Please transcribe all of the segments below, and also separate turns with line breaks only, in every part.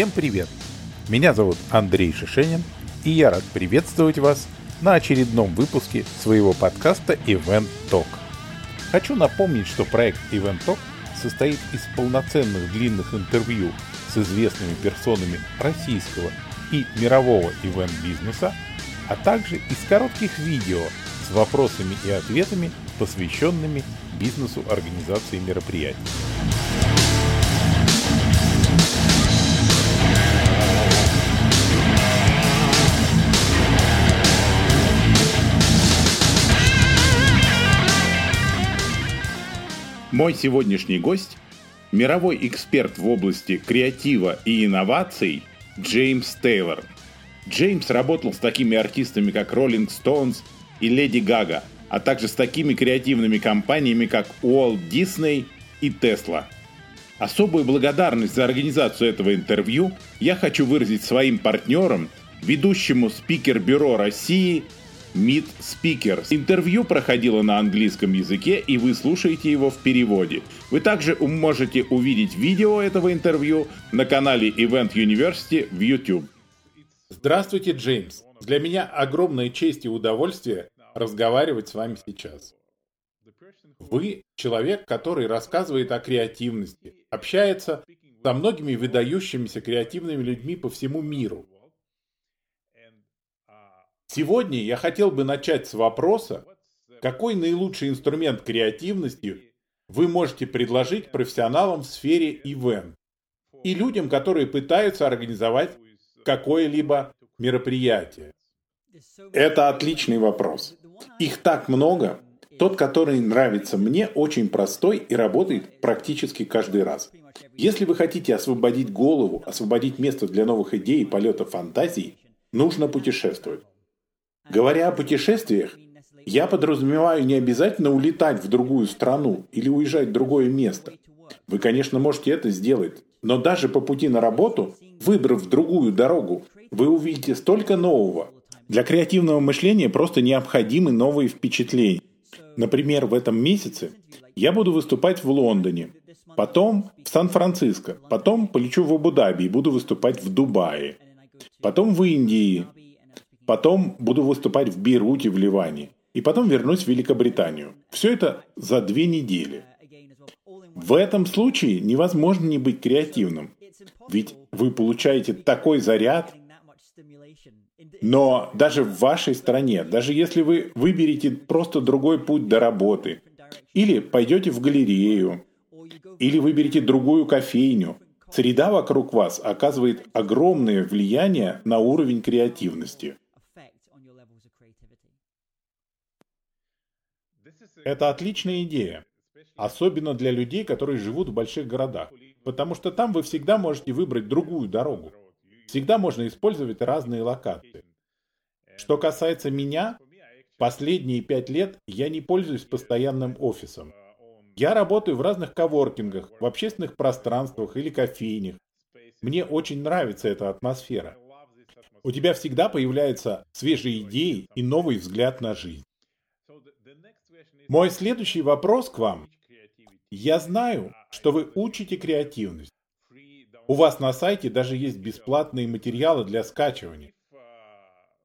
Всем привет! Меня зовут Андрей Шишенин, и я рад приветствовать вас на очередном выпуске своего подкаста Event Talk. Хочу напомнить, что проект Event Talk состоит из полноценных длинных интервью с известными персонами российского и мирового ивент-бизнеса, а также из коротких видео с вопросами и ответами, посвященными бизнесу организации мероприятий. Мой сегодняшний гость – мировой эксперт в области креатива и инноваций Джеймс Тейлор. Джеймс работал с такими артистами, как Rolling Stones и Леди Гага, а также с такими креативными компаниями, как Walt Disney и Tesla. Особую благодарность за организацию этого интервью я хочу выразить своим партнерам, ведущему спикер-бюро России Meet Speakers. Интервью проходило на английском языке, и вы слушаете его в переводе. Вы также можете увидеть видео этого интервью на канале Event University в YouTube. Здравствуйте, Джеймс. Для меня огромная честь и удовольствие разговаривать с вами сейчас. Вы человек, который рассказывает о креативности, общается со многими выдающимися креативными людьми по всему миру. Сегодня я хотел бы начать с вопроса, какой наилучший инструмент креативности вы можете предложить профессионалам в сфере ивент и людям, которые пытаются организовать какое-либо мероприятие? Это отличный вопрос. Их так много. Тот, который нравится мне, очень простой и работает практически каждый раз. Если вы хотите освободить голову, освободить место для новых идей и полета фантазий, нужно путешествовать. Говоря о путешествиях, я подразумеваю не обязательно улетать в другую страну или уезжать в другое место. Вы, конечно, можете это сделать, но даже по пути на работу, выбрав другую дорогу, вы увидите столько нового. Для креативного мышления просто необходимы новые впечатления. Например, в этом месяце я буду выступать в Лондоне, потом в Сан-Франциско, потом полечу в Абу-Даби и буду выступать в Дубае, потом в Индии, Потом буду выступать в Бейруте в Ливане. И потом вернусь в Великобританию. Все это за две недели. В этом случае невозможно не быть креативным. Ведь вы получаете такой заряд. Но даже в вашей стране, даже если вы выберете просто другой путь до работы, или пойдете в галерею, или выберете другую кофейню, среда вокруг вас оказывает огромное влияние на уровень креативности. Это отличная идея. Особенно для людей, которые живут в больших городах. Потому что там вы всегда можете выбрать другую дорогу. Всегда можно использовать разные локации. Что касается меня, последние пять лет я не пользуюсь постоянным офисом. Я работаю в разных коворкингах, в общественных пространствах или кофейнях. Мне очень нравится эта атмосфера. У тебя всегда появляются свежие идеи и новый взгляд на жизнь. Мой следующий вопрос к вам. Я знаю, что вы учите креативность. У вас на сайте даже есть бесплатные материалы для скачивания.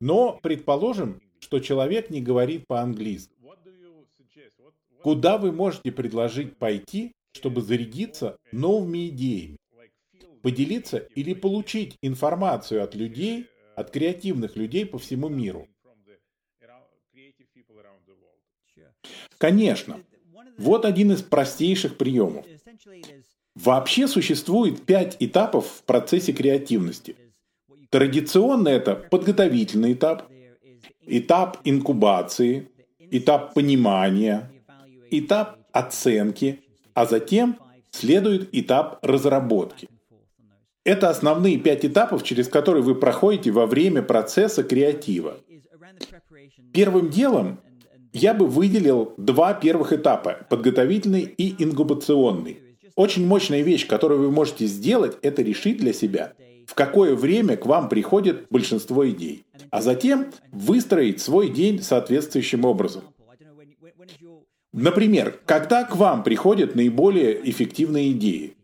Но предположим, что человек не говорит по-английски. Куда вы можете предложить пойти, чтобы зарядиться новыми идеями? Поделиться или получить информацию от людей, от креативных людей по всему миру? Конечно. Вот один из простейших приемов. Вообще существует пять этапов в процессе креативности. Традиционно это подготовительный этап, этап инкубации, этап понимания, этап оценки, а затем следует этап разработки. Это основные пять этапов, через которые вы проходите во время процесса креатива. Первым делом я бы выделил два первых этапа – подготовительный и ингубационный. Очень мощная вещь, которую вы можете сделать, это решить для себя, в какое время к вам приходит большинство идей, а затем выстроить свой день соответствующим образом. Например, когда к вам приходят наиболее эффективные идеи?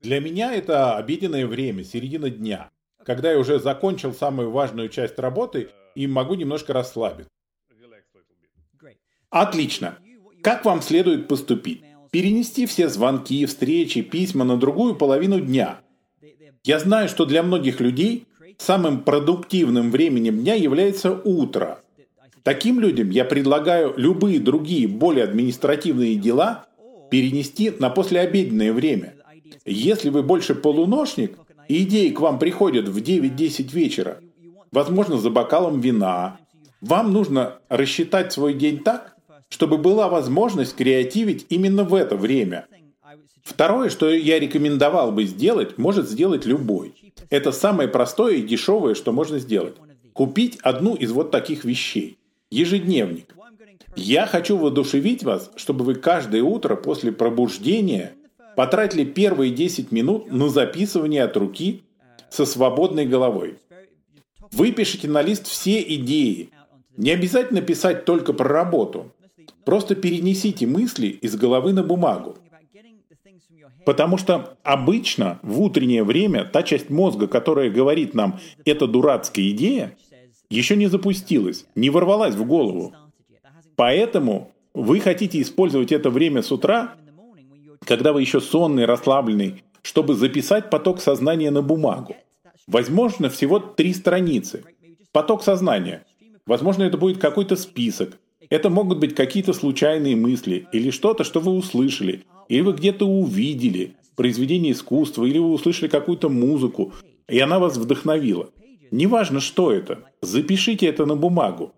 Для меня это обеденное время, середина дня, когда я уже закончил самую важную часть работы и могу немножко расслабиться. Отлично. Как вам следует поступить? Перенести все звонки, встречи, письма на другую половину дня. Я знаю, что для многих людей самым продуктивным временем дня является утро. Таким людям я предлагаю любые другие более административные дела перенести на послеобеденное время. Если вы больше полуношник, и идеи к вам приходят в 9-10 вечера, возможно, за бокалом вина, вам нужно рассчитать свой день так, чтобы была возможность креативить именно в это время. Второе, что я рекомендовал бы сделать, может сделать любой. Это самое простое и дешевое, что можно сделать. Купить одну из вот таких вещей. Ежедневник. Я хочу воодушевить вас, чтобы вы каждое утро после пробуждения потратили первые 10 минут на записывание от руки со свободной головой. Выпишите на лист все идеи. Не обязательно писать только про работу. Просто перенесите мысли из головы на бумагу. Потому что обычно в утреннее время та часть мозга, которая говорит нам «это дурацкая идея», еще не запустилась, не ворвалась в голову. Поэтому вы хотите использовать это время с утра, когда вы еще сонный, расслабленный, чтобы записать поток сознания на бумагу. Возможно, всего три страницы. Поток сознания. Возможно, это будет какой-то список. Это могут быть какие-то случайные мысли или что-то, что вы услышали, или вы где-то увидели, произведение искусства, или вы услышали какую-то музыку, и она вас вдохновила. Неважно, что это, запишите это на бумагу.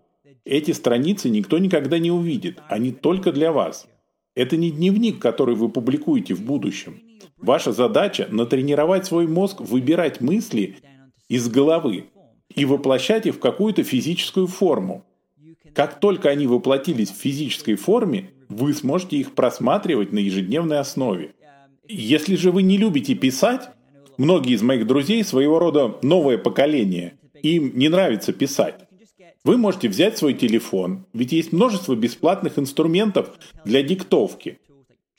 Эти страницы никто никогда не увидит, они только для вас. Это не дневник, который вы публикуете в будущем. Ваша задача – натренировать свой мозг выбирать мысли из головы и воплощать их в какую-то физическую форму. Как только они воплотились в физической форме, вы сможете их просматривать на ежедневной основе. Если же вы не любите писать, многие из моих друзей своего рода новое поколение, им не нравится писать. Вы можете взять свой телефон, ведь есть множество бесплатных инструментов для диктовки.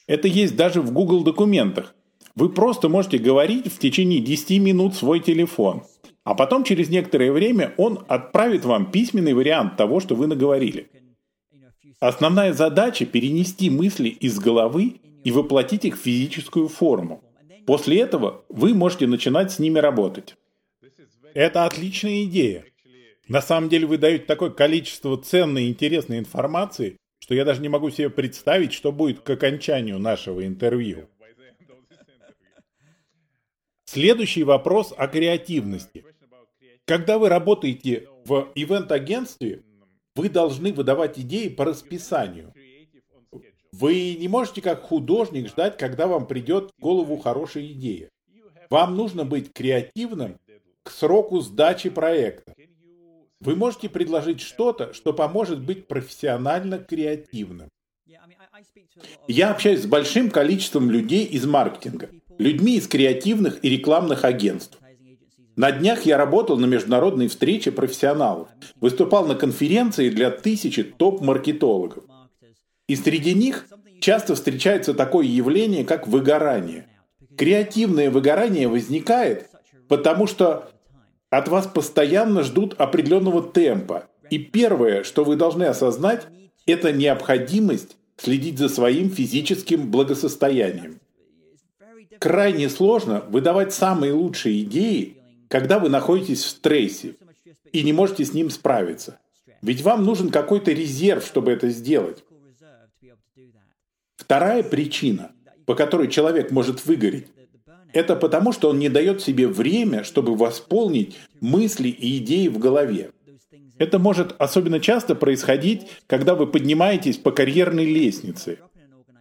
Это есть даже в Google документах. Вы просто можете говорить в течение 10 минут свой телефон, а потом через некоторое время он отправит вам письменный вариант того, что вы наговорили. Основная задача – перенести мысли из головы и воплотить их в физическую форму. После этого вы можете начинать с ними работать. Это отличная идея. На самом деле вы даете такое количество ценной и интересной информации, что я даже не могу себе представить, что будет к окончанию нашего интервью. Следующий вопрос о креативности. Когда вы работаете в ивент-агентстве, вы должны выдавать идеи по расписанию. Вы не можете как художник ждать, когда вам придет в голову хорошая идея. Вам нужно быть креативным к сроку сдачи проекта. Вы можете предложить что-то, что поможет быть профессионально креативным. Я общаюсь с большим количеством людей из маркетинга, людьми из креативных и рекламных агентств. На днях я работал на международной встрече профессионалов, выступал на конференции для тысячи топ-маркетологов. И среди них часто встречается такое явление, как выгорание. Креативное выгорание возникает, потому что от вас постоянно ждут определенного темпа. И первое, что вы должны осознать, это необходимость следить за своим физическим благосостоянием. Крайне сложно выдавать самые лучшие идеи, когда вы находитесь в стрессе и не можете с ним справиться. Ведь вам нужен какой-то резерв, чтобы это сделать. Вторая причина, по которой человек может выгореть, это потому, что он не дает себе время, чтобы восполнить мысли и идеи в голове. Это может особенно часто происходить, когда вы поднимаетесь по карьерной лестнице.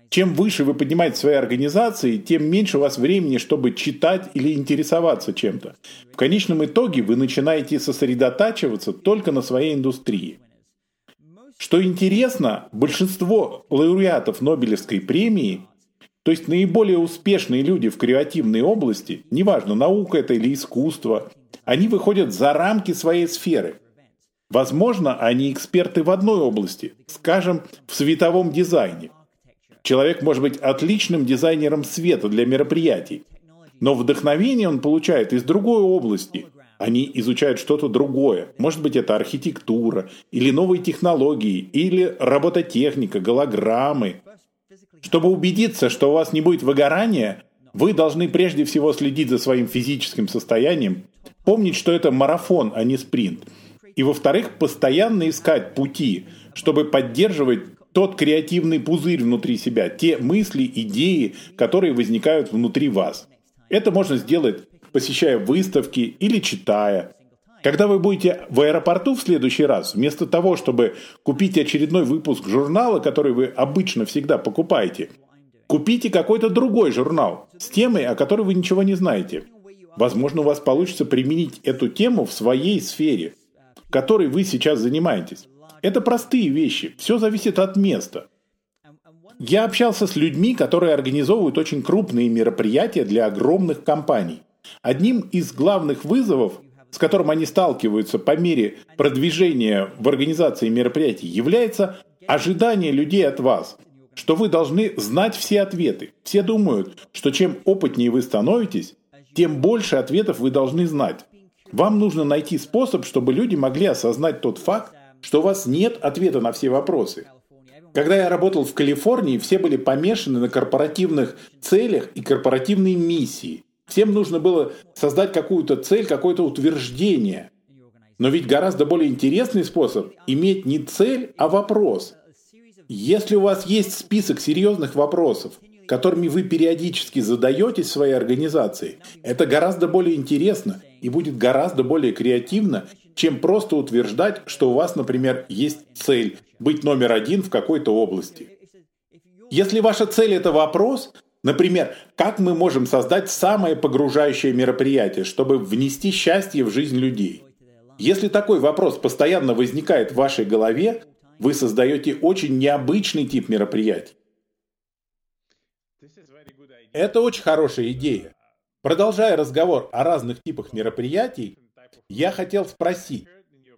Чем выше вы поднимаетесь в своей организации, тем меньше у вас времени, чтобы читать или интересоваться чем-то. В конечном итоге вы начинаете сосредотачиваться только на своей индустрии. Что интересно, большинство лауреатов Нобелевской премии то есть наиболее успешные люди в креативной области, неважно, наука это или искусство, они выходят за рамки своей сферы. Возможно, они эксперты в одной области, скажем, в световом дизайне. Человек может быть отличным дизайнером света для мероприятий, Но вдохновение он получает из другой области. Они изучают что-то другое. Может быть, это архитектура, или новые технологии, или робототехника, голограммы. Чтобы убедиться, что у вас не будет выгорания, вы должны прежде всего следить за своим физическим состоянием, помнить, что это марафон, а не спринт. И во-вторых, постоянно искать пути, чтобы поддерживать тот креативный пузырь внутри себя, те мысли, идеи, которые возникают внутри вас. Это можно сделать, посещая выставки или читая. Когда вы будете в аэропорту в следующий раз, вместо того, чтобы купить очередной выпуск журнала, который вы обычно всегда покупаете, купите какой-то другой журнал с темой, о которой вы ничего не знаете. Возможно, у вас получится применить эту тему в своей сфере, которой вы сейчас занимаетесь. Это простые вещи, все зависит от места. Я общался с людьми, которые организовывают очень крупные мероприятия для огромных компаний. Одним из главных вызовов, с которым они сталкиваются по мере продвижения в организации мероприятий, является ожидание людей от вас, что вы должны знать все ответы. Все думают, что чем опытнее вы становитесь, тем больше ответов вы должны знать. Вам нужно найти способ, чтобы люди могли осознать тот факт, что у вас нет ответа на все вопросы. Когда я работал в Калифорнии, все были помешаны на корпоративных целях и корпоративной миссии. Всем нужно было создать какую-то цель, какое-то утверждение. Но ведь гораздо более интересный способ иметь не цель, а вопрос. Если у вас есть список серьезных вопросов, которыми вы периодически задаетесь в своей организации, это гораздо более интересно и будет гораздо более креативно, чем просто утверждать, что у вас, например, есть цель быть номер один в какой-то области. Если ваша цель – это вопрос, например, как мы можем создать самое погружающее мероприятие, чтобы внести счастье в жизнь людей. Если такой вопрос постоянно возникает в вашей голове, вы создаете очень необычный тип мероприятий. Это очень хорошая идея. Продолжая разговор о разных типах мероприятий, я хотел спросить.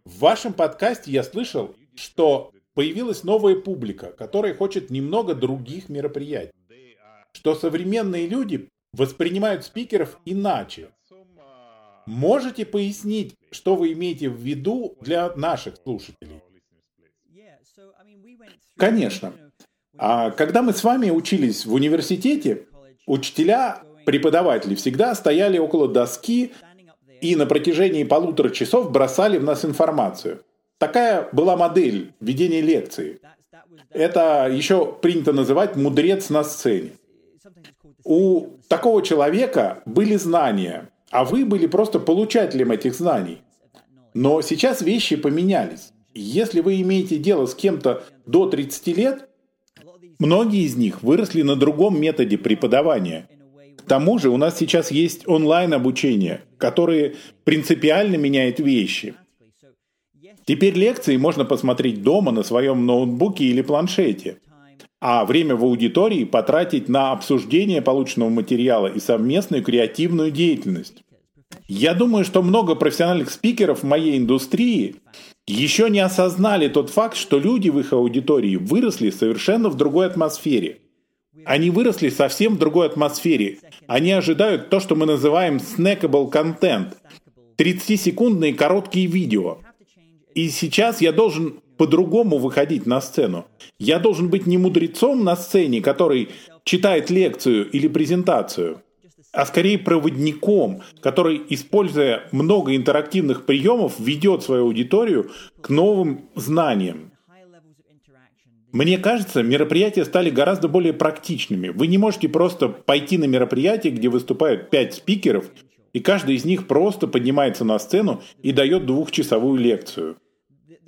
В вашем подкасте я слышал, что появилась новая публика, которая хочет немного других мероприятий. Что современные люди воспринимают спикеров иначе. Можете пояснить, что вы имеете в виду для наших слушателей? Конечно. А когда мы с вами учились в университете, учителя, преподаватели всегда стояли около доски и на протяжении полутора часов бросали в нас информацию. Такая была модель ведения лекции. Это еще принято называть «мудрец на сцене». У такого человека были знания, а вы были просто получателем этих знаний. Но сейчас вещи поменялись. Если вы имеете дело с кем-то до 30 лет, многие из них выросли на другом методе преподавания – к тому же у нас сейчас есть онлайн-обучение, которое принципиально меняет вещи. Теперь лекции можно посмотреть дома на своем ноутбуке или планшете, а время в аудитории потратить на обсуждение полученного материала и совместную креативную деятельность. Я думаю, что много профессиональных спикеров в моей индустрии еще не осознали тот факт, что люди в их аудитории выросли совершенно в другой атмосфере – они выросли совсем в другой атмосфере. Они ожидают то, что мы называем snackable content. 30-секундные короткие видео. И сейчас я должен по-другому выходить на сцену. Я должен быть не мудрецом на сцене, который читает лекцию или презентацию, а скорее проводником, который, используя много интерактивных приемов, ведет свою аудиторию к новым знаниям. Мне кажется, мероприятия стали гораздо более практичными. Вы не можете просто пойти на мероприятие, где выступают пять спикеров, и каждый из них просто поднимается на сцену и дает двухчасовую лекцию.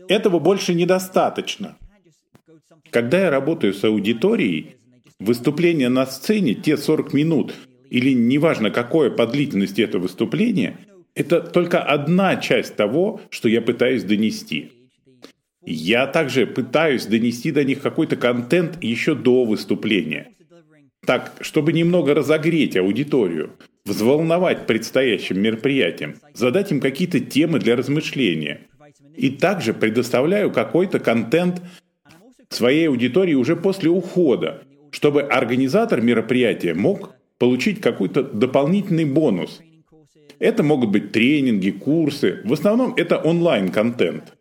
Этого больше недостаточно. Когда я работаю с аудиторией, выступление на сцене, те 40 минут, или неважно какое по длительности это выступление, это только одна часть того, что я пытаюсь донести – я также пытаюсь донести до них какой-то контент еще до выступления. Так, чтобы немного разогреть аудиторию, взволновать предстоящим мероприятием, задать им какие-то темы для размышления. И также предоставляю какой-то контент своей аудитории уже после ухода, чтобы организатор мероприятия мог получить какой-то дополнительный бонус. Это могут быть тренинги, курсы. В основном это онлайн-контент.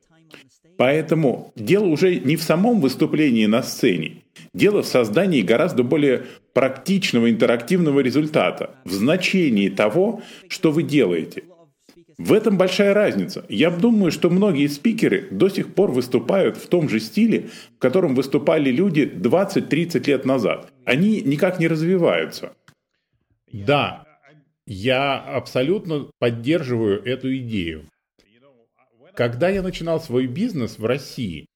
Поэтому дело уже не в самом выступлении на сцене. Дело в создании гораздо более практичного интерактивного результата, в значении того, что вы делаете. В этом большая разница. Я думаю, что многие спикеры до сих пор выступают в том же стиле, в котором выступали люди 20-30 лет назад. Они никак не развиваются.
Да, я абсолютно поддерживаю эту идею. Когда я начинал свой бизнес в России,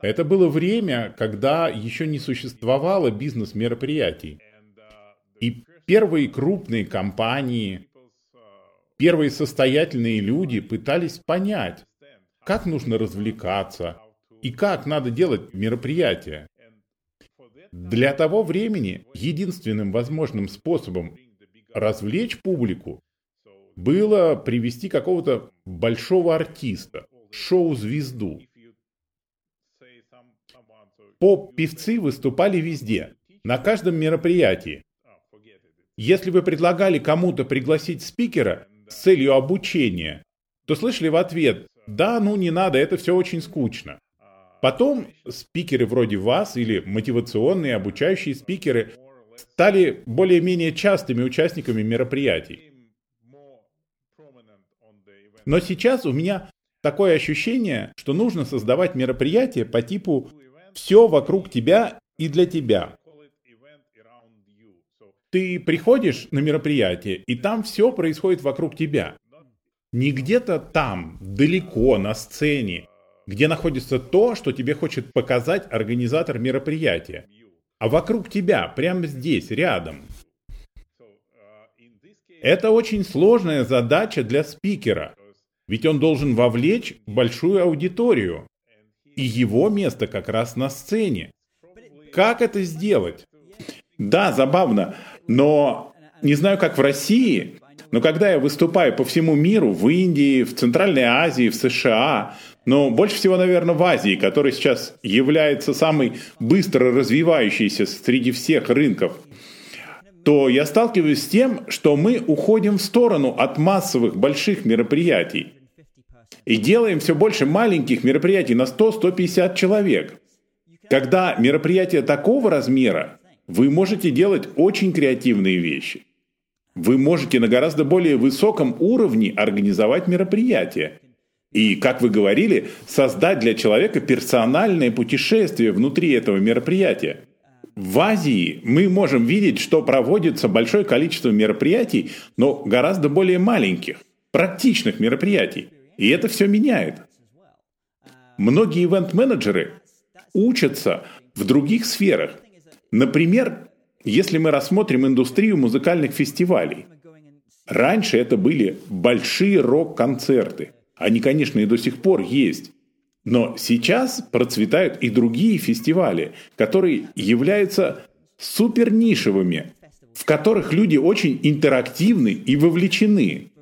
это было время, когда еще не существовало бизнес-мероприятий. И первые крупные компании, первые состоятельные люди пытались понять, как нужно развлекаться и как надо делать мероприятия. Для того времени единственным возможным способом развлечь публику было привести какого-то большого артиста, шоу-звезду. Поп-певцы выступали везде, на каждом мероприятии. Если вы предлагали кому-то пригласить спикера с целью обучения, то слышали в ответ «Да, ну не надо, это все очень скучно». Потом спикеры вроде вас или мотивационные обучающие спикеры стали более-менее частыми участниками мероприятий. Но сейчас у меня такое ощущение, что нужно создавать мероприятие по типу «все вокруг тебя и для тебя». Ты приходишь на мероприятие, и там все происходит вокруг тебя. Не где-то там, далеко, на сцене, где находится то, что тебе хочет показать организатор мероприятия, а вокруг тебя, прямо здесь, рядом. Это очень сложная задача для спикера – ведь он должен вовлечь большую аудиторию. И его место как раз на сцене. Как это сделать?
Да, забавно. Но не знаю, как в России, но когда я выступаю по всему миру, в Индии, в Центральной Азии, в США, но больше всего, наверное, в Азии, который сейчас является самой быстро развивающейся среди всех рынков, то я сталкиваюсь с тем, что мы уходим в сторону от массовых больших мероприятий. И делаем все больше маленьких мероприятий на 100-150 человек. Когда мероприятие такого размера, вы можете делать очень креативные вещи. Вы можете на гораздо более высоком уровне организовать мероприятие. И, как вы говорили, создать для человека персональное путешествие внутри этого мероприятия. В Азии мы можем видеть, что проводится большое количество мероприятий, но гораздо более маленьких, практичных мероприятий. И это все меняет. Многие ивент-менеджеры учатся в других сферах. Например, если мы рассмотрим индустрию музыкальных фестивалей. Раньше это были большие рок-концерты. Они, конечно, и до сих пор есть. Но сейчас процветают и другие фестивали, которые являются супернишевыми, в которых люди очень интерактивны и вовлечены.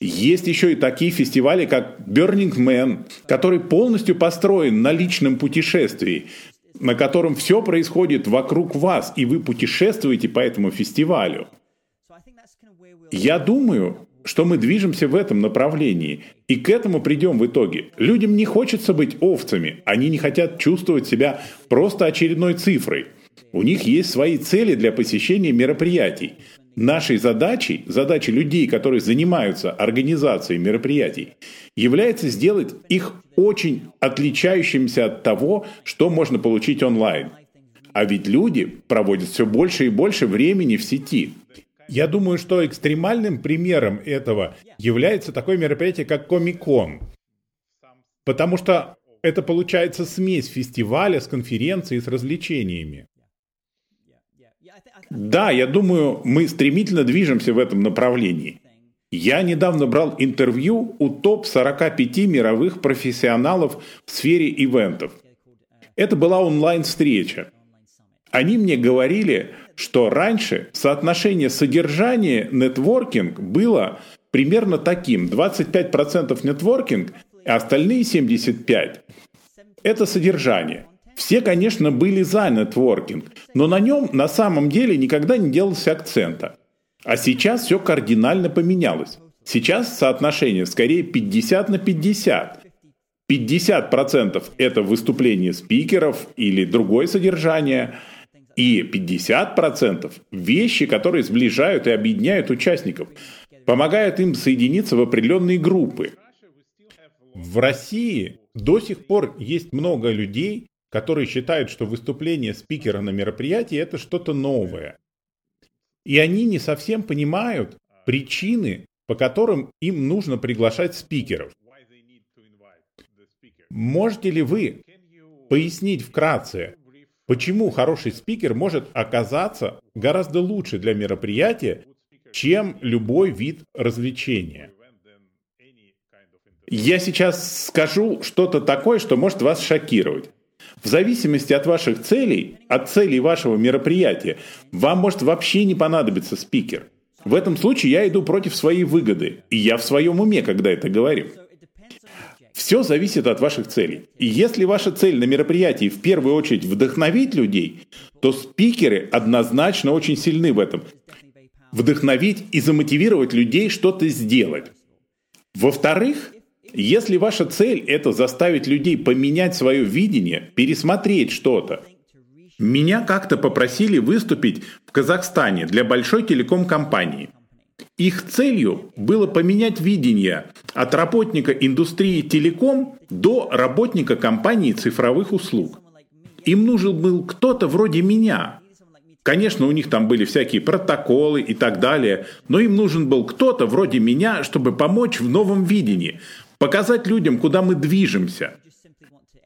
Есть еще и такие фестивали, как Burning Man, который полностью построен на личном путешествии, на котором все происходит вокруг вас, и вы путешествуете по этому фестивалю. Я думаю, что мы движемся в этом направлении, и к этому придем в итоге. Людям не хочется быть овцами, они не хотят чувствовать себя просто очередной цифрой. У них есть свои цели для посещения мероприятий. Нашей задачей, задачей людей, которые занимаются организацией мероприятий, является сделать их очень отличающимся от того, что можно получить онлайн. А ведь люди проводят все больше и больше времени в сети.
Я думаю, что экстремальным примером этого является такое мероприятие, как Комикон. Потому что это получается смесь фестиваля с конференцией, с развлечениями.
Да, я думаю, мы стремительно движемся в этом направлении. Я недавно брал интервью у топ-45 мировых профессионалов в сфере ивентов. Это была онлайн-встреча. Они мне говорили, что раньше соотношение содержания нетворкинг было примерно таким. 25% нетворкинг, а остальные 75% это содержание.
Все, конечно, были за нетворкинг, но на нем на самом деле никогда не делался акцента. А сейчас все кардинально поменялось. Сейчас соотношение скорее 50 на 50. 50% это выступление спикеров или другое содержание, и 50% вещи, которые сближают и объединяют участников, помогают им соединиться в определенные группы. В России до сих пор есть много людей, которые считают, что выступление спикера на мероприятии это что-то новое. И они не совсем понимают причины, по которым им нужно приглашать спикеров. Можете ли вы пояснить вкратце, почему хороший спикер может оказаться гораздо лучше для мероприятия, чем любой вид развлечения? Я сейчас скажу что-то такое, что может вас шокировать. В зависимости от ваших целей, от целей вашего мероприятия, вам может вообще не понадобиться спикер. В этом случае я иду против своей выгоды, и я в своем уме, когда это говорю. Все зависит от ваших целей. И если ваша цель на мероприятии в первую очередь вдохновить людей, то спикеры однозначно очень сильны в этом. Вдохновить и замотивировать людей что-то сделать. Во-вторых, если ваша цель – это заставить людей поменять свое видение, пересмотреть что-то, меня как-то попросили выступить в Казахстане для большой телеком-компании. Их целью было поменять видение от работника индустрии телеком до работника компании цифровых услуг. Им нужен был кто-то вроде меня. Конечно, у них там были всякие протоколы и так далее, но им нужен был кто-то вроде меня, чтобы помочь в новом видении, показать людям, куда мы движемся.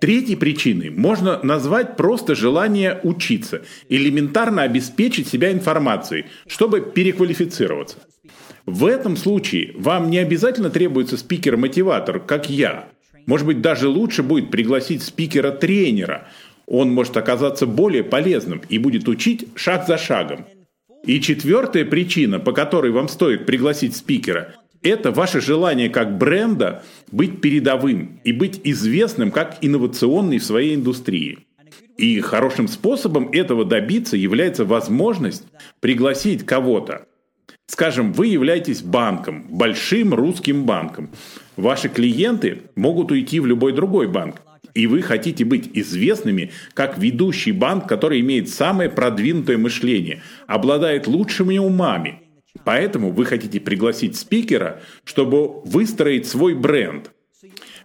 Третьей причиной можно назвать просто желание учиться, элементарно обеспечить себя информацией, чтобы переквалифицироваться. В этом случае вам не обязательно требуется спикер-мотиватор, как я. Может быть, даже лучше будет пригласить спикера-тренера. Он может оказаться более полезным и будет учить шаг за шагом. И четвертая причина, по которой вам стоит пригласить спикера, это ваше желание как бренда быть передовым и быть известным как инновационный в своей индустрии. И хорошим способом этого добиться является возможность пригласить кого-то. Скажем, вы являетесь банком, большим русским банком. Ваши клиенты могут уйти в любой другой банк. И вы хотите быть известными как ведущий банк, который имеет самое продвинутое мышление, обладает лучшими умами, Поэтому вы хотите пригласить спикера, чтобы выстроить свой бренд.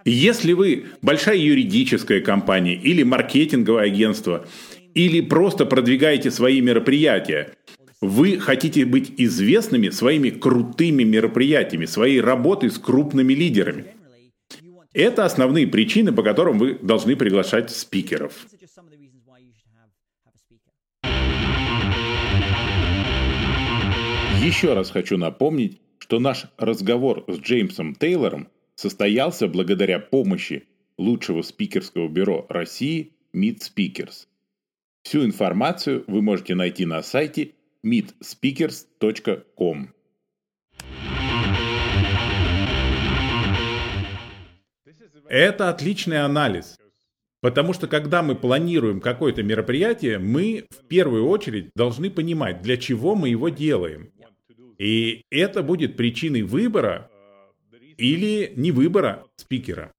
Если вы большая юридическая компания или маркетинговое агентство, или просто продвигаете свои мероприятия, вы хотите быть известными своими крутыми мероприятиями, своей работой с крупными лидерами. Это основные причины, по которым вы должны приглашать спикеров. Еще раз хочу напомнить, что наш разговор с Джеймсом Тейлором состоялся благодаря помощи лучшего спикерского бюро России Meet Speakers. Всю информацию вы можете найти на сайте meetspeakers.com. Это отличный анализ. Потому что когда мы планируем какое-то мероприятие, мы в первую очередь должны понимать, для чего мы его делаем. И это будет причиной выбора или не выбора спикера.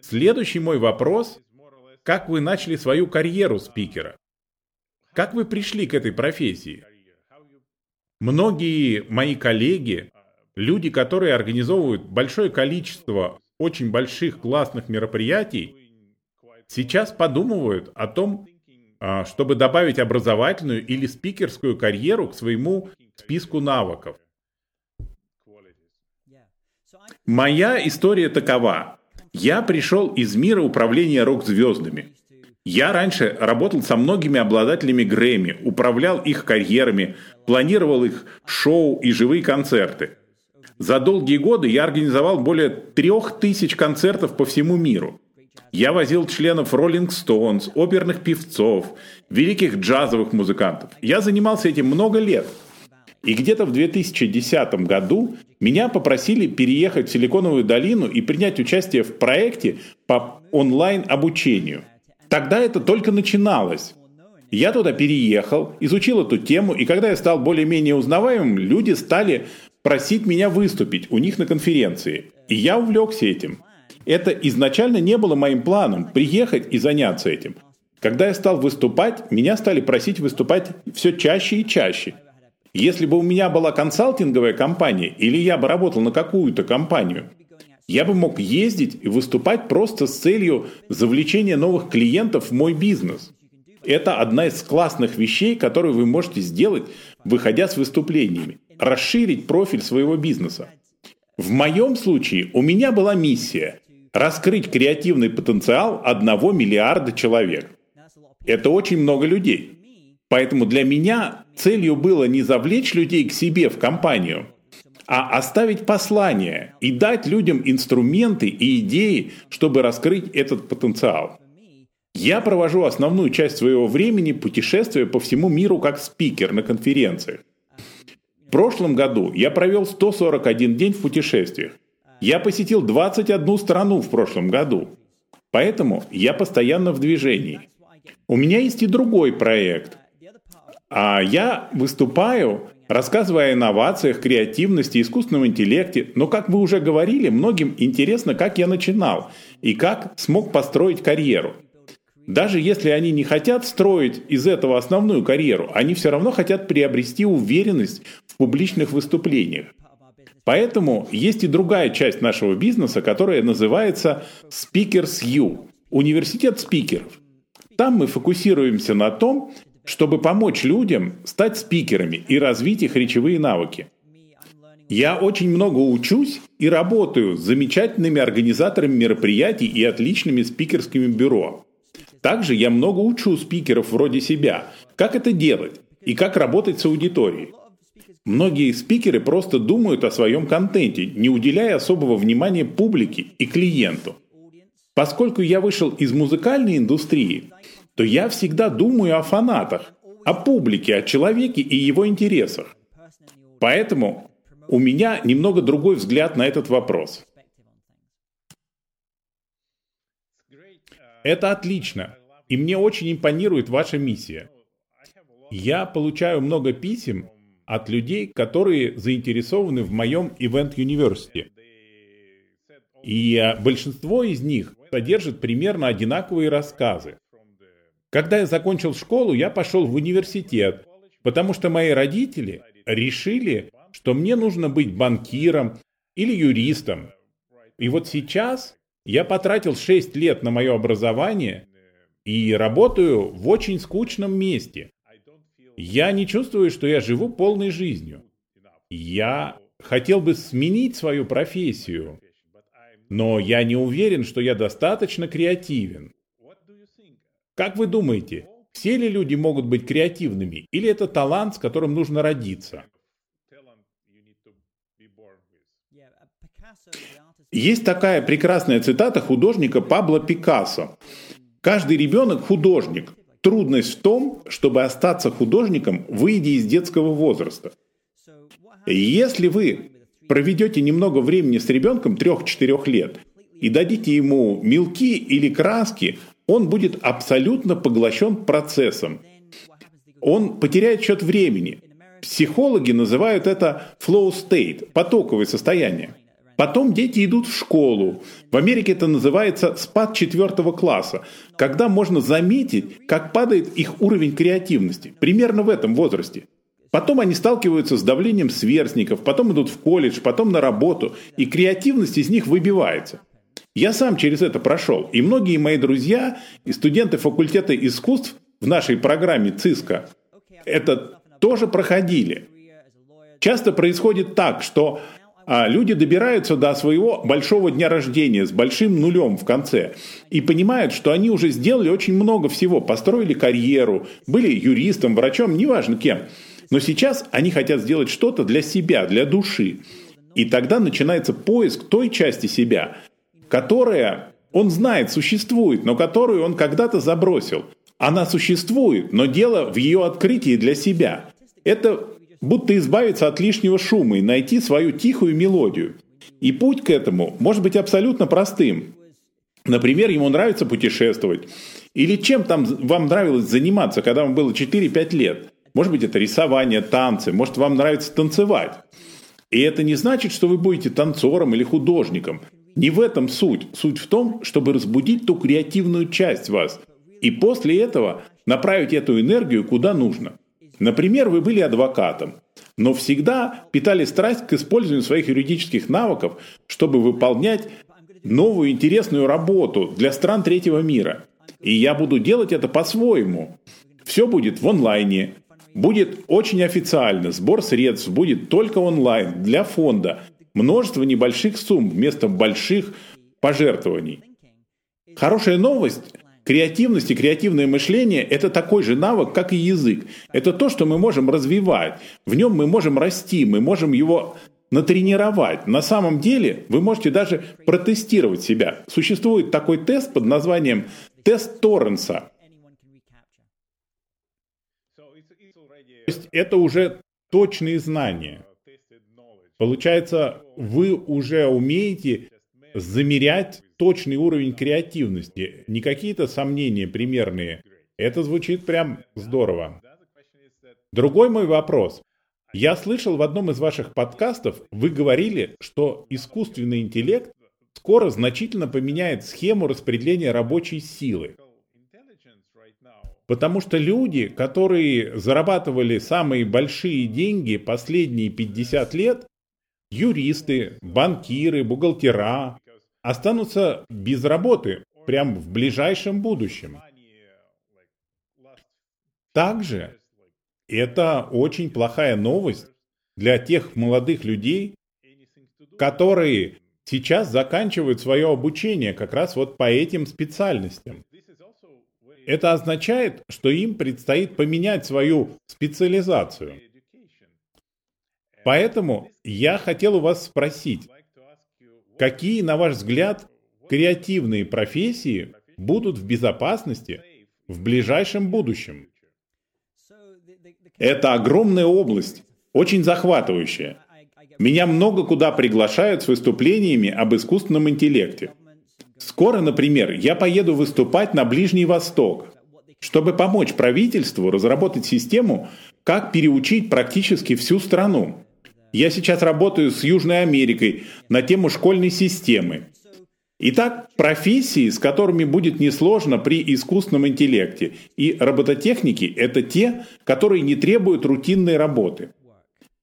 Следующий мой вопрос. Как вы начали свою карьеру спикера? Как вы пришли к этой профессии? Многие мои коллеги, люди, которые организовывают большое количество очень больших классных мероприятий, сейчас подумывают о том, чтобы добавить образовательную или спикерскую карьеру к своему списку навыков. Моя история такова. Я пришел из мира управления рок-звездами. Я раньше работал со многими обладателями Грэмми, управлял их карьерами, планировал их шоу и живые концерты. За долгие годы я организовал более трех тысяч концертов по всему миру. Я возил членов Rolling Stones, оперных певцов, великих джазовых музыкантов. Я занимался этим много лет. И где-то в 2010 году меня попросили переехать в Силиконовую долину и принять участие в проекте по онлайн-обучению. Тогда это только начиналось. Я туда переехал, изучил эту тему, и когда я стал более-менее узнаваемым, люди стали просить меня выступить у них на конференции. И я увлекся этим. Это изначально не было моим планом – приехать и заняться этим. Когда я стал выступать, меня стали просить выступать все чаще и чаще. Если бы у меня была консалтинговая компания или я бы работал на какую-то компанию, я бы мог ездить и выступать просто с целью завлечения новых клиентов в мой бизнес. Это одна из классных вещей, которые вы можете сделать, выходя с выступлениями. Расширить профиль своего бизнеса. В моем случае у меня была миссия – раскрыть креативный потенциал одного миллиарда человек. Это очень много людей. Поэтому для меня целью было не завлечь людей к себе в компанию, а оставить послание и дать людям инструменты и идеи, чтобы раскрыть этот потенциал. Я провожу основную часть своего времени путешествуя по всему миру как спикер на конференциях. В прошлом году я провел 141 день в путешествиях. Я посетил 21 страну в прошлом году. Поэтому я постоянно в движении. У меня есть и другой проект, а я выступаю, рассказывая о инновациях, креативности, искусственном интеллекте. Но, как вы уже говорили, многим интересно, как я начинал и как смог построить карьеру. Даже если они не хотят строить из этого основную карьеру, они все равно хотят приобрести уверенность в публичных выступлениях. Поэтому есть и другая часть нашего бизнеса, которая называется Speakers U – университет спикеров. Там мы фокусируемся на том, чтобы помочь людям стать спикерами и развить их речевые навыки. Я очень много учусь и работаю с замечательными организаторами мероприятий и отличными спикерскими бюро. Также я много учу спикеров вроде себя, как это делать и как работать с аудиторией. Многие спикеры просто думают о своем контенте, не уделяя особого внимания публике и клиенту. Поскольку я вышел из музыкальной индустрии, то я всегда думаю о фанатах, о публике, о человеке и его интересах. Поэтому у меня немного другой взгляд на этот вопрос. Это отлично, и мне очень импонирует ваша миссия. Я получаю много писем от людей, которые заинтересованы в моем Event University. И большинство из них содержит примерно одинаковые рассказы. Когда я закончил школу, я пошел в университет, потому что мои родители решили, что мне нужно быть банкиром или юристом. И вот сейчас я потратил 6 лет на мое образование и работаю в очень скучном месте. Я не чувствую, что я живу полной жизнью. Я хотел бы сменить свою профессию, но я не уверен, что я достаточно креативен. Как вы думаете, все ли люди могут быть креативными, или это талант, с которым нужно родиться? Есть такая прекрасная цитата художника Пабло Пикассо. «Каждый ребенок – художник. Трудность в том, чтобы остаться художником, выйдя из детского возраста. Если вы проведете немного времени с ребенком 3-4 лет и дадите ему мелки или краски, он будет абсолютно поглощен процессом. Он потеряет счет времени. Психологи называют это flow state, потоковое состояние. Потом дети идут в школу. В Америке это называется спад четвертого класса, когда можно заметить, как падает их уровень креативности. Примерно в этом возрасте. Потом они сталкиваются с давлением сверстников, потом идут в колледж, потом на работу, и креативность из них выбивается. Я сам через это прошел, и многие мои друзья и студенты факультета искусств в нашей программе ЦИСКа это тоже проходили. Часто происходит так, что а, люди добираются до своего большого дня рождения с большим нулем в конце и понимают, что они уже сделали очень много всего, построили карьеру, были юристом, врачом, неважно кем. Но сейчас они хотят сделать что-то для себя, для души. И тогда начинается поиск той части себя, которая, он знает, существует, но которую он когда-то забросил. Она существует, но дело в ее открытии для себя. Это будто избавиться от лишнего шума и найти свою тихую мелодию. И путь к этому может быть абсолютно простым. Например, ему нравится путешествовать. Или чем там вам нравилось заниматься, когда вам было 4-5 лет. Может быть, это рисование, танцы, может, вам нравится танцевать. И это не значит, что вы будете танцором или художником. Не в этом суть. Суть в том, чтобы разбудить ту креативную часть вас. И после этого направить эту энергию куда нужно. Например, вы были адвокатом, но всегда питали страсть к использованию своих юридических навыков, чтобы выполнять новую интересную работу для стран третьего мира. И я буду делать это по-своему. Все будет в онлайне. Будет очень официально. Сбор средств будет только онлайн, для фонда. Множество небольших сумм вместо больших пожертвований. Хорошая новость Креативность и креативное мышление – это такой же навык, как и язык. Это то, что мы можем развивать. В нем мы можем расти, мы можем его натренировать. На самом деле вы можете даже протестировать себя. Существует такой тест под названием тест Торренса. То есть это уже точные знания. Получается, вы уже умеете замерять точный уровень креативности, не какие-то сомнения примерные. Это звучит прям здорово. Другой мой вопрос. Я слышал в одном из ваших подкастов, вы говорили, что искусственный интеллект скоро значительно поменяет схему распределения рабочей силы. Потому что люди, которые зарабатывали самые большие деньги последние 50 лет, юристы, банкиры, бухгалтера, останутся без работы прямо в ближайшем будущем. Также это очень плохая новость для тех молодых людей, которые сейчас заканчивают свое обучение как раз вот по этим специальностям. Это означает, что им предстоит поменять свою специализацию. Поэтому я хотел у вас спросить, Какие, на ваш взгляд, креативные профессии будут в безопасности в ближайшем будущем? Это огромная область, очень захватывающая. Меня много куда приглашают с выступлениями об искусственном интеллекте. Скоро, например, я поеду выступать на Ближний Восток, чтобы помочь правительству разработать систему, как переучить практически всю страну. Я сейчас работаю с Южной Америкой на тему школьной системы. Итак, профессии, с которыми будет несложно при искусственном интеллекте, и робототехники – это те, которые не требуют рутинной работы.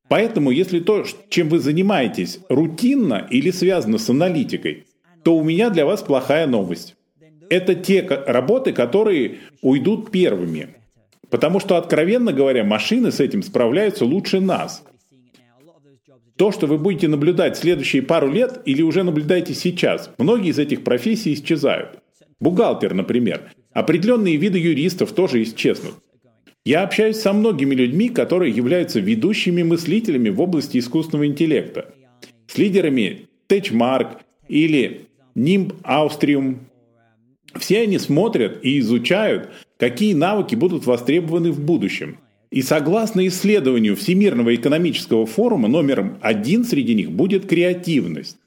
Поэтому, если то, чем вы занимаетесь, рутинно или связано с аналитикой, то у меня для вас плохая новость. Это те работы, которые уйдут первыми. Потому что, откровенно говоря, машины с этим справляются лучше нас – то, что вы будете наблюдать следующие пару лет или уже наблюдаете сейчас, многие из этих профессий исчезают. Бухгалтер, например. Определенные виды юристов тоже исчезнут. Я общаюсь со многими людьми, которые являются ведущими мыслителями в области искусственного интеллекта. С лидерами Techmark или NIMB Austrium. Все они смотрят и изучают, какие навыки будут востребованы в будущем – и согласно исследованию Всемирного экономического форума, номером один среди них будет креативность.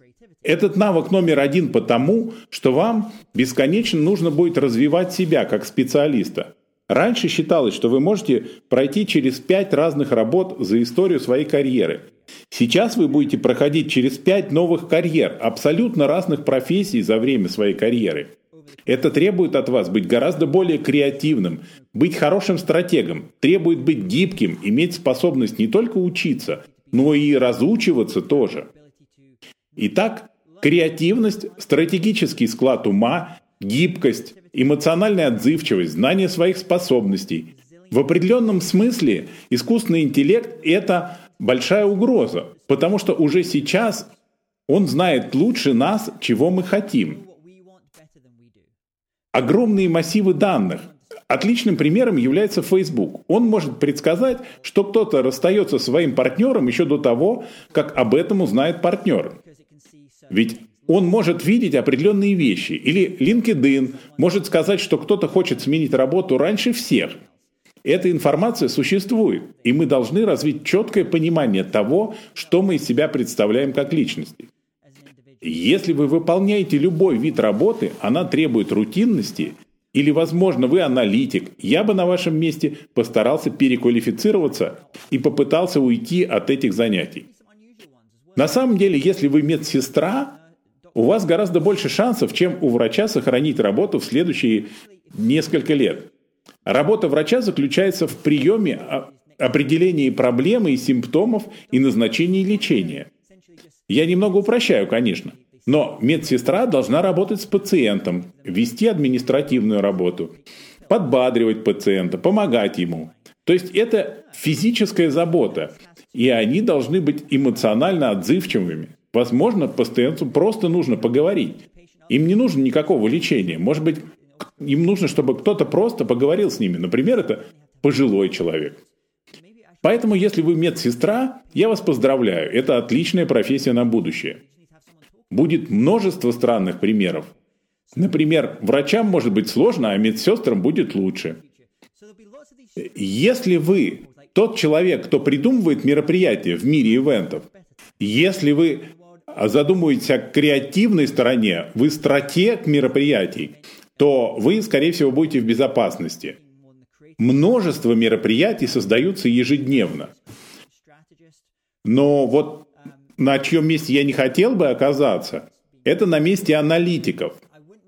Этот навык номер один потому, что вам бесконечно нужно будет развивать себя как специалиста. Раньше считалось, что вы можете пройти через пять разных работ за историю своей карьеры. Сейчас вы будете проходить через пять новых карьер, абсолютно разных профессий за время своей карьеры. Это требует от вас быть гораздо более креативным, быть хорошим стратегом, требует быть гибким, иметь способность не только учиться, но и разучиваться тоже. Итак, креативность, стратегический склад ума, гибкость, эмоциональная отзывчивость, знание своих способностей. В определенном смысле искусственный интеллект – это большая угроза, потому что уже сейчас он знает лучше нас, чего мы хотим – огромные массивы данных. Отличным примером является Facebook. Он может предсказать, что кто-то расстается со своим партнером еще до того, как об этом узнает партнер. Ведь он может видеть определенные вещи. Или LinkedIn может сказать, что кто-то хочет сменить работу раньше всех. Эта информация существует, и мы должны развить четкое понимание того, что мы из себя представляем как личности. Если вы выполняете любой вид работы, она требует рутинности, или, возможно, вы аналитик, я бы на вашем месте постарался переквалифицироваться и попытался уйти от этих занятий. На самом деле, если вы медсестра, у вас гораздо больше шансов, чем у врача сохранить работу в следующие несколько лет. Работа врача заключается в приеме определении проблемы и симптомов и назначении лечения. Я немного упрощаю, конечно. Но медсестра должна работать с пациентом, вести административную работу, подбадривать пациента, помогать ему. То есть это физическая забота, и они должны быть эмоционально отзывчивыми. Возможно, пациенту просто нужно поговорить. Им не нужно никакого лечения. Может быть, им нужно, чтобы кто-то просто поговорил с ними. Например, это пожилой человек. Поэтому, если вы медсестра, я вас поздравляю. Это отличная профессия на будущее. Будет множество странных примеров. Например, врачам может быть сложно, а медсестрам будет лучше. Если вы тот человек, кто придумывает мероприятия в мире ивентов, если вы задумываетесь о креативной стороне, вы стратег мероприятий, то вы, скорее всего, будете в безопасности. Множество мероприятий создаются ежедневно. Но вот на чьем месте я не хотел бы оказаться, это на месте аналитиков.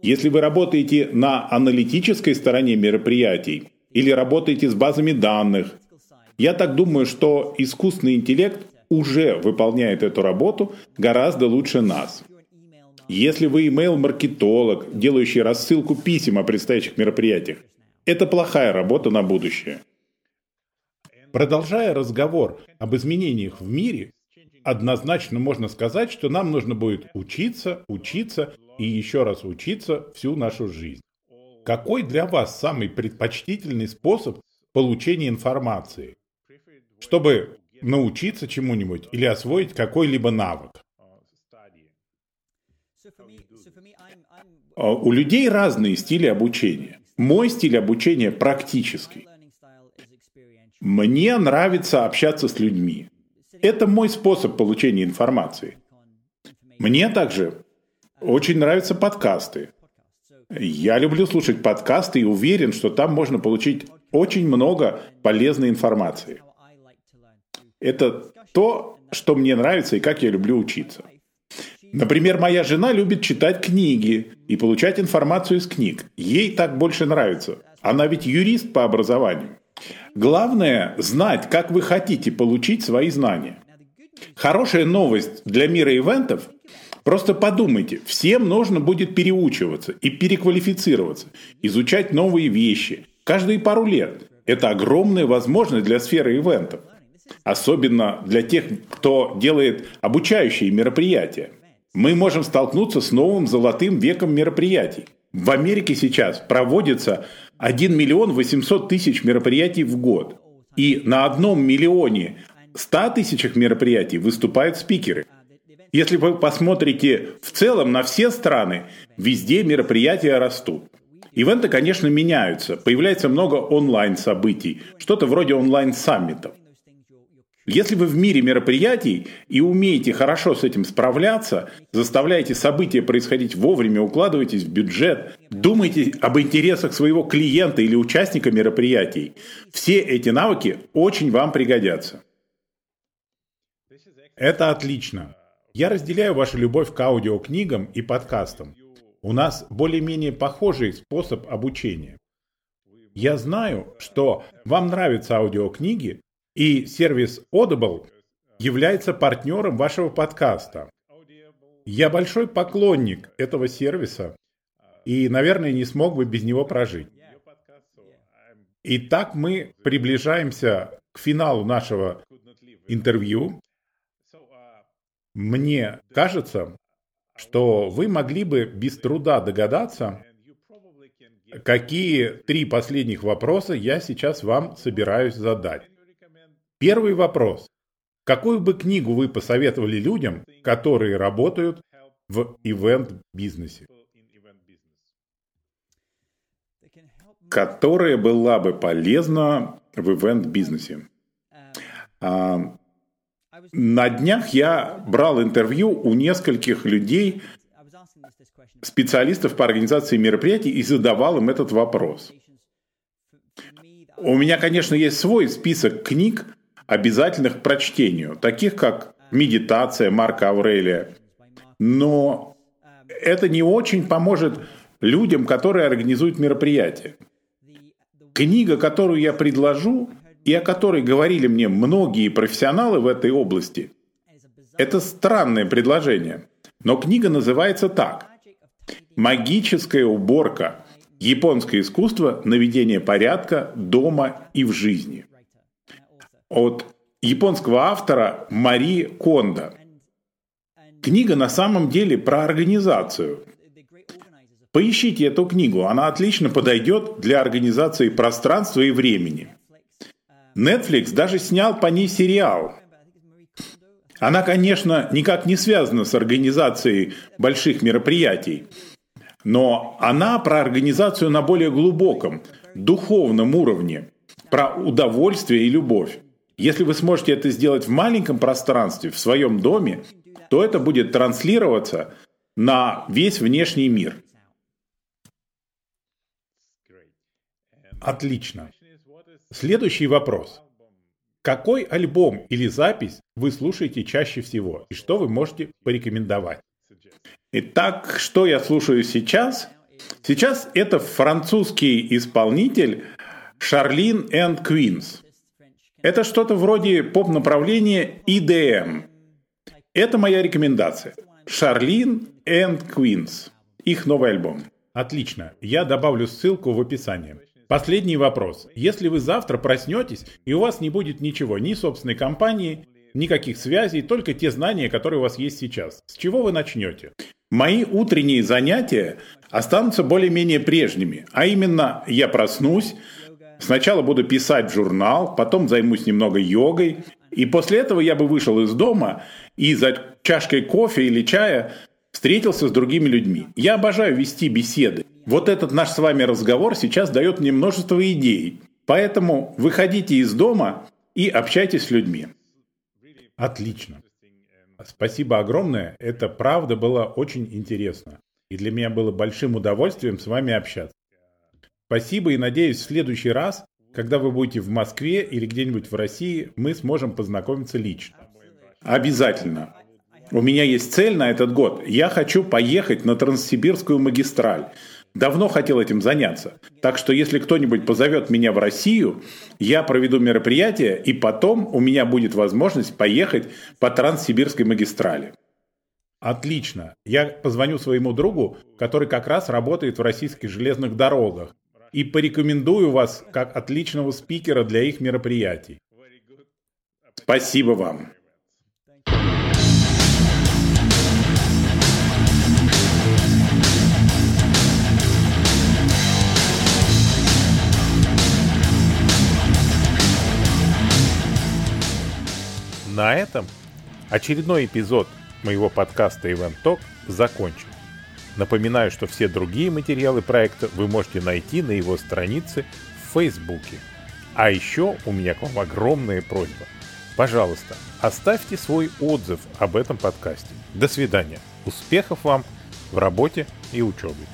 Если вы работаете на аналитической стороне мероприятий или работаете с базами данных, я так думаю, что искусственный интеллект уже выполняет эту работу гораздо лучше нас. Если вы email-маркетолог, делающий рассылку писем о предстоящих мероприятиях, это плохая работа на будущее.
Продолжая разговор об изменениях в мире, однозначно можно сказать, что нам нужно будет учиться, учиться и еще раз учиться всю нашу жизнь. Какой для вас самый предпочтительный способ получения информации? Чтобы научиться чему-нибудь или освоить какой-либо навык?
А у людей разные стили обучения. Мой стиль обучения практический. Мне нравится общаться с людьми. Это мой способ получения информации. Мне также очень нравятся подкасты. Я люблю слушать подкасты и уверен, что там можно получить очень много полезной информации. Это то, что мне нравится и как я люблю учиться. Например, моя жена любит читать книги и получать информацию из книг. Ей так больше нравится. Она ведь юрист по образованию. Главное – знать, как вы хотите получить свои знания. Хорошая новость для мира ивентов – просто подумайте, всем нужно будет переучиваться и переквалифицироваться, изучать новые вещи каждые пару лет. Это огромная возможность для сферы ивентов. Особенно для тех, кто делает обучающие мероприятия мы можем столкнуться с новым золотым веком мероприятий. В Америке сейчас проводится 1 миллион 800 тысяч мероприятий в год. И на одном миллионе 100 тысячах мероприятий выступают спикеры. Если вы посмотрите в целом на все страны, везде мероприятия растут. Ивенты, конечно, меняются. Появляется много онлайн-событий, что-то вроде онлайн-саммитов. Если вы в мире мероприятий и умеете хорошо с этим справляться, заставляете события происходить вовремя, укладываетесь в бюджет, думаете об интересах своего клиента или участника мероприятий, все эти навыки очень вам пригодятся.
Это отлично. Я разделяю вашу любовь к аудиокнигам и подкастам. У нас более-менее похожий способ обучения. Я знаю, что вам нравятся аудиокниги, и сервис Audible является партнером вашего подкаста. Я большой поклонник этого сервиса и, наверное, не смог бы без него прожить. Итак, мы приближаемся к финалу нашего интервью. Мне кажется, что вы могли бы без труда догадаться, какие три последних вопроса я сейчас вам собираюсь задать. Первый вопрос. Какую бы книгу вы посоветовали людям, которые работают в ивент-бизнесе?
Которая была бы полезна в ивент-бизнесе. А, на днях я брал интервью у нескольких людей, специалистов по организации мероприятий, и задавал им этот вопрос. У меня, конечно, есть свой список книг, обязательных к прочтению, таких как «Медитация» Марка Аврелия. Но это не очень поможет людям, которые организуют мероприятия. Книга, которую я предложу, и о которой говорили мне многие профессионалы в этой области, это странное предложение. Но книга называется так. «Магическая уборка. Японское искусство наведения порядка дома и в жизни». От японского автора Мари Кондо. Книга на самом деле про организацию. Поищите эту книгу, она отлично подойдет для организации пространства и времени. Netflix даже снял по ней сериал. Она, конечно, никак не связана с организацией больших мероприятий, но она про организацию на более глубоком, духовном уровне, про удовольствие и любовь. Если вы сможете это сделать в маленьком пространстве, в своем доме, то это будет транслироваться на весь внешний мир.
Отлично. Следующий вопрос. Какой альбом или запись вы слушаете чаще всего и что вы можете порекомендовать?
Итак, что я слушаю сейчас? Сейчас это французский исполнитель Шарлин and Queens. Это что-то вроде поп-направления EDM. Это моя рекомендация. Шарлин and Queens. Их новый альбом.
Отлично. Я добавлю ссылку в описании. Последний вопрос. Если вы завтра проснетесь, и у вас не будет ничего, ни собственной компании, никаких связей, только те знания, которые у вас есть сейчас, с чего вы начнете?
Мои утренние занятия останутся более-менее прежними, а именно я проснусь, сначала буду писать в журнал, потом займусь немного йогой, и после этого я бы вышел из дома и за чашкой кофе или чая встретился с другими людьми. Я обожаю вести беседы. Вот этот наш с вами разговор сейчас дает мне множество идей. Поэтому выходите из дома и общайтесь с людьми.
Отлично. Спасибо огромное. Это правда было очень интересно. И для меня было большим удовольствием с вами общаться. Спасибо и надеюсь, в следующий раз, когда вы будете в Москве или где-нибудь в России, мы сможем познакомиться лично.
Обязательно. У меня есть цель на этот год. Я хочу поехать на Транссибирскую магистраль. Давно хотел этим заняться. Так что если кто-нибудь позовет меня в Россию, я проведу мероприятие, и потом у меня будет возможность поехать по Транссибирской магистрали.
Отлично. Я позвоню своему другу, который как раз работает в российских железных дорогах, и порекомендую вас как отличного спикера для их мероприятий.
Спасибо вам.
На этом очередной эпизод моего подкаста Event Talk закончен. Напоминаю, что все другие материалы проекта вы можете найти на его странице в Фейсбуке. А еще у меня к вам огромная просьба. Пожалуйста, оставьте свой отзыв об этом подкасте. До свидания. Успехов вам в работе и учебе.